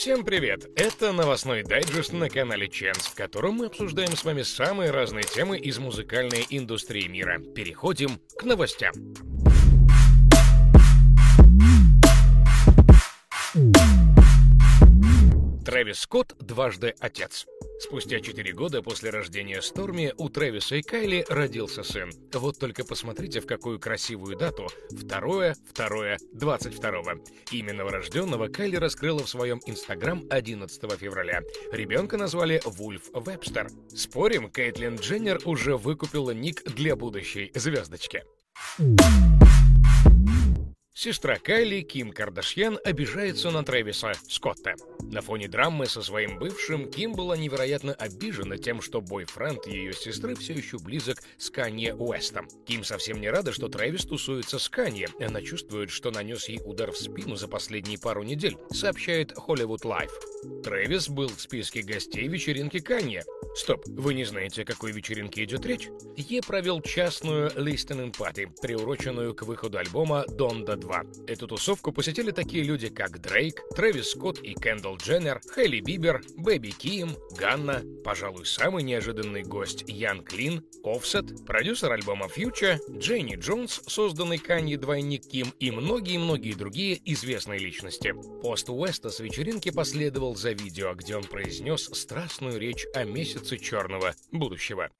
Всем привет! Это новостной дайджест на канале Ченс, в котором мы обсуждаем с вами самые разные темы из музыкальной индустрии мира. Переходим к новостям. Трэвис Скотт дважды отец. Спустя 4 года после рождения Сторми у Трэвиса и Кайли родился сын. Вот только посмотрите, в какую красивую дату. Второе, второе, 22 Имя новорожденного Кайли раскрыла в своем инстаграм 11 февраля. Ребенка назвали Вульф Вебстер. Спорим, Кейтлин Дженнер уже выкупила ник для будущей звездочки. Сестра Кайли, Ким Кардашьян, обижается на Трэвиса Скотта. На фоне драмы со своим бывшим Ким была невероятно обижена тем, что бойфренд ее сестры все еще близок с Канье Уэстом. Ким совсем не рада, что Трэвис тусуется с Канье. Она чувствует, что нанес ей удар в спину за последние пару недель, сообщает Hollywood Life. Трэвис был в списке гостей вечеринки Канье. Стоп, вы не знаете, о какой вечеринке идет речь? Ye провел частную listening party, приуроченную к выходу альбома Donda 2 2. Эту тусовку посетили такие люди, как Дрейк, Трэвис Скотт и Кендалл Дженнер, Хейли Бибер, Baby Keem, Gunna, пожалуй, самый неожиданный гость Yung Lean, Offset, продюсер альбома Future, Чейни Джонс, созданный Канье двойник Ким и многие-многие другие известные личности. Пост Уэста с вечеринки последовал за видео, где он произнес страстную речь о месяце черного будущего.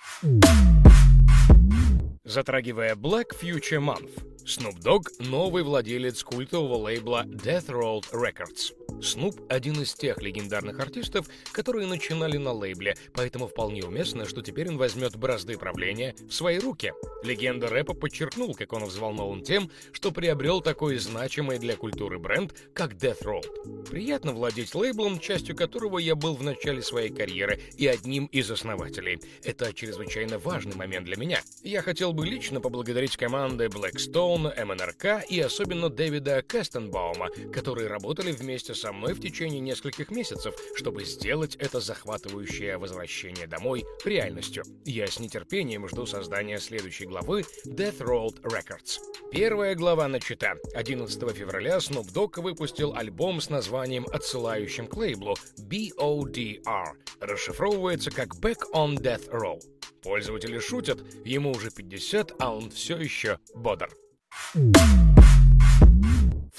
Затрагивая Black Future Month, Snoop Dogg — новый владелец культового лейбла Death Roll Records. Снуп — один из тех легендарных артистов, которые начинали на лейбле, поэтому вполне уместно, что теперь он возьмет бразды правления в свои руки. Легенда рэпа подчеркнул, как он взволнован тем, что приобрел такой значимый для культуры бренд, как Death Roll. Приятно владеть лейблом, частью которого я был в начале своей карьеры и одним из основателей. Это чрезвычайно важный момент для меня. Я хотел бы лично поблагодарить команды Blackstone, МНРК и особенно Дэвида Кастенбаума, которые работали вместе со мной в течение нескольких месяцев, чтобы сделать это захватывающее возвращение домой реальностью. Я с нетерпением жду создания следующей главы Death Road Records. Первая глава начата. 11 февраля Snoop Dogg выпустил альбом с названием, отсылающим к лейблу BODR. Расшифровывается как Back on Death Row. Пользователи шутят, ему уже 50, а он все еще бодр.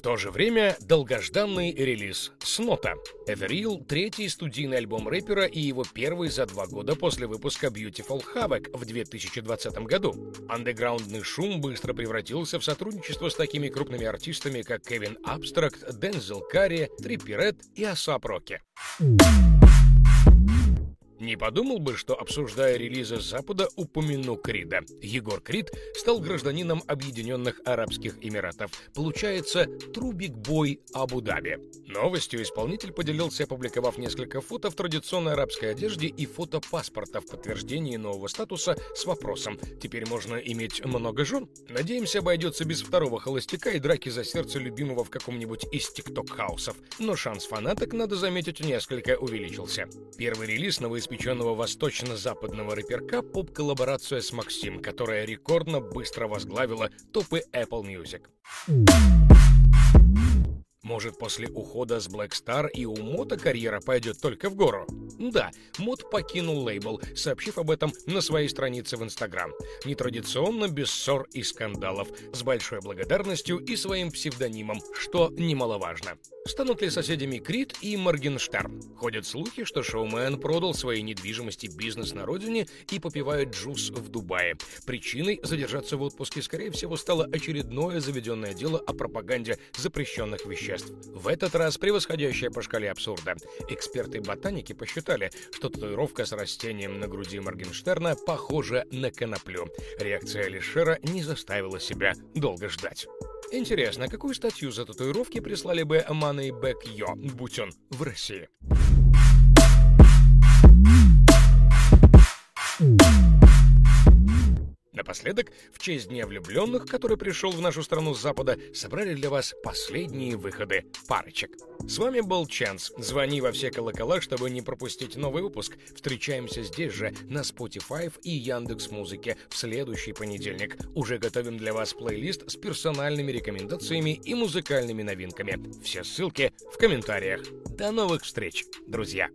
То же время долгожданный релиз «Снота». Real, третий студийный альбом рэпера и его первый за два года после выпуска Beautiful Havoc в 2020 году. Андеграундный шум быстро превратился в сотрудничество с такими крупными артистами, как Кевин Абстракт, Дензел Карри, Триппи Ред и Асап Роки. Не подумал бы, что, обсуждая релизы Запада, упомяну Крида. Егор Крид стал гражданином Объединенных Арабских Эмиратов. Получается, трубик бой Абу-Даби. Новостью исполнитель поделился, опубликовав несколько фото в традиционной арабской одежде и фото паспорта в подтверждении нового статуса с вопросом «Теперь можно иметь много жен?» Надеемся, обойдется без второго холостяка и драки за сердце любимого в каком-нибудь из тикток-хаусов. Но шанс фанаток, надо заметить, несколько увеличился. Первый релиз новоиспеченного новоиспеченного восточно-западного рэперка поп-коллаборация с Максим, которая рекордно быстро возглавила топы Apple Music. Может, после ухода с Black Star и у Мота карьера пойдет только в гору? Да, Мот покинул лейбл, сообщив об этом на своей странице в Инстаграм. Нетрадиционно, без ссор и скандалов, с большой благодарностью и своим псевдонимом, что немаловажно. Станут ли соседями Крид и Моргенштерн? Ходят слухи, что шоумен продал свои недвижимости бизнес на родине и попивает джус в Дубае. Причиной задержаться в отпуске, скорее всего, стало очередное заведенное дело о пропаганде запрещенных веществ. В этот раз превосходящее по шкале абсурда. Эксперты-ботаники посчитали, что татуировка с растением на груди Моргенштерна похожа на коноплю. Реакция Алишера не заставила себя долго ждать. Интересно, какую статью за татуировки прислали бы Money Back Yo, будь он в России? Напоследок, в честь Дня влюбленных, который пришел в нашу страну с Запада, собрали для вас последние выходы парочек. С вами был Чанс. Звони во все колокола, чтобы не пропустить новый выпуск. Встречаемся здесь же, на Spotify и Яндекс Музыке в следующий понедельник. Уже готовим для вас плейлист с персональными рекомендациями и музыкальными новинками. Все ссылки в комментариях. До новых встреч, друзья!